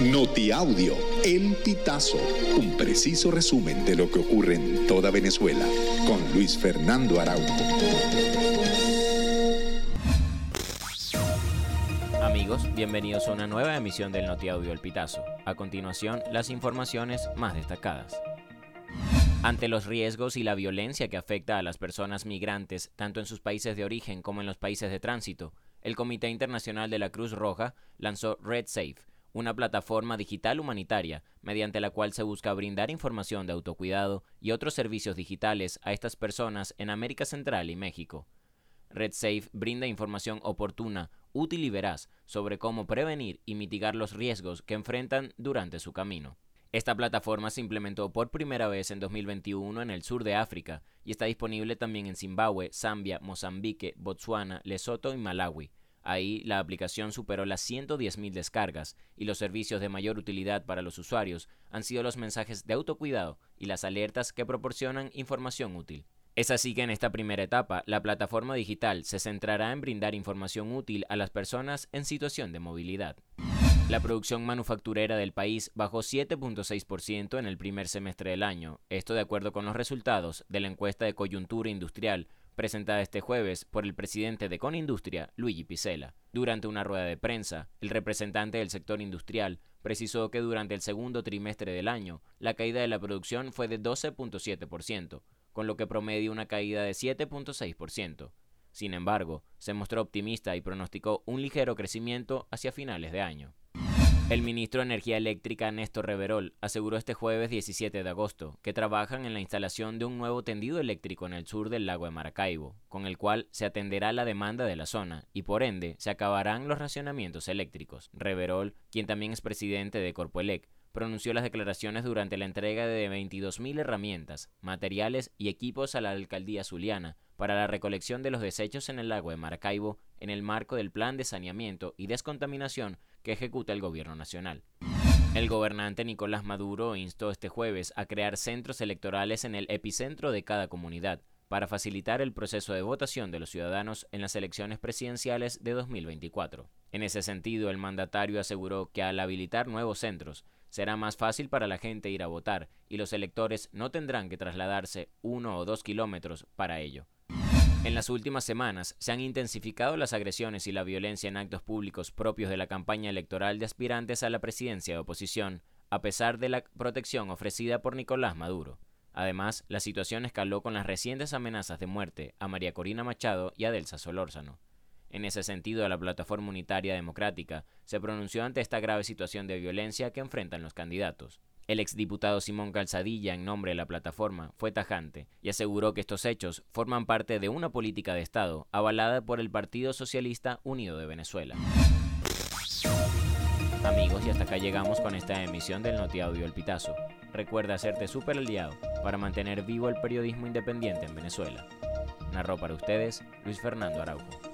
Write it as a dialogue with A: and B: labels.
A: Notiaudio, El Pitazo, un preciso resumen de lo que ocurre en toda Venezuela, con Luis Fernando Araújo.
B: Amigos, bienvenidos a una nueva emisión del Notiaudio El Pitazo. A continuación, las informaciones más destacadas. Ante los riesgos y la violencia que afecta a las personas migrantes, tanto en sus países de origen como en los países de tránsito, el Comité Internacional de la Cruz Roja lanzó RedSafe, una plataforma digital humanitaria mediante la cual se busca brindar información de autocuidado y otros servicios digitales a estas personas en América Central y México. RedSafe brinda información oportuna, útil y veraz sobre cómo prevenir y mitigar los riesgos que enfrentan durante su camino. Esta plataforma se implementó por primera vez en 2021 en el sur de África y está disponible también en Zimbabue, Zambia, Mozambique, Botsuana, Lesoto y Malawi. Ahí la aplicación superó las 110.000 descargas y los servicios de mayor utilidad para los usuarios han sido los mensajes de autocuidado y las alertas que proporcionan información útil. Es así que en esta primera etapa, la plataforma digital se centrará en brindar información útil a las personas en situación de movilidad. La producción manufacturera del país bajó 7.6% en el primer semestre del año, esto de acuerdo con los resultados de la encuesta de coyuntura industrial presentada este jueves por el presidente de Conindustria, Luigi Picella. Durante una rueda de prensa, el representante del sector industrial precisó que durante el segundo trimestre del año, la caída de la producción fue de 12.7%, con lo que promedia una caída de 7.6%. Sin embargo, se mostró optimista y pronosticó un ligero crecimiento hacia finales de año. El ministro de Energía Eléctrica Néstor Reverol aseguró este jueves 17 de agosto que trabajan en la instalación de un nuevo tendido eléctrico en el sur del lago de Maracaibo, con el cual se atenderá la demanda de la zona y por ende se acabarán los racionamientos eléctricos. Reverol, quien también es presidente de Corpoelec, pronunció las declaraciones durante la entrega de 22.000 herramientas, materiales y equipos a la alcaldía zuliana para la recolección de los desechos en el lago de Maracaibo en el marco del plan de saneamiento y descontaminación que ejecuta el gobierno nacional. El gobernante Nicolás Maduro instó este jueves a crear centros electorales en el epicentro de cada comunidad para facilitar el proceso de votación de los ciudadanos en las elecciones presidenciales de 2024. En ese sentido, el mandatario aseguró que al habilitar nuevos centros, será más fácil para la gente ir a votar y los electores no tendrán que trasladarse uno o dos kilómetros para ello. En las últimas semanas se han intensificado las agresiones y la violencia en actos públicos propios de la campaña electoral de aspirantes a la presidencia de oposición, a pesar de la protección ofrecida por Nicolás Maduro. Además, la situación escaló con las recientes amenazas de muerte a María Corina Machado y a Delsa Solórzano. En ese sentido, la Plataforma Unitaria Democrática se pronunció ante esta grave situación de violencia que enfrentan los candidatos. El exdiputado Simón Calzadilla, en nombre de la plataforma, fue tajante y aseguró que estos hechos forman parte de una política de Estado avalada por el Partido Socialista Unido de Venezuela. Amigos, y hasta acá llegamos con esta emisión del Notiaudio El Pitazo. Recuerda hacerte súper aliado para mantener vivo el periodismo independiente en Venezuela. Narró para ustedes Luis Fernando Araujo.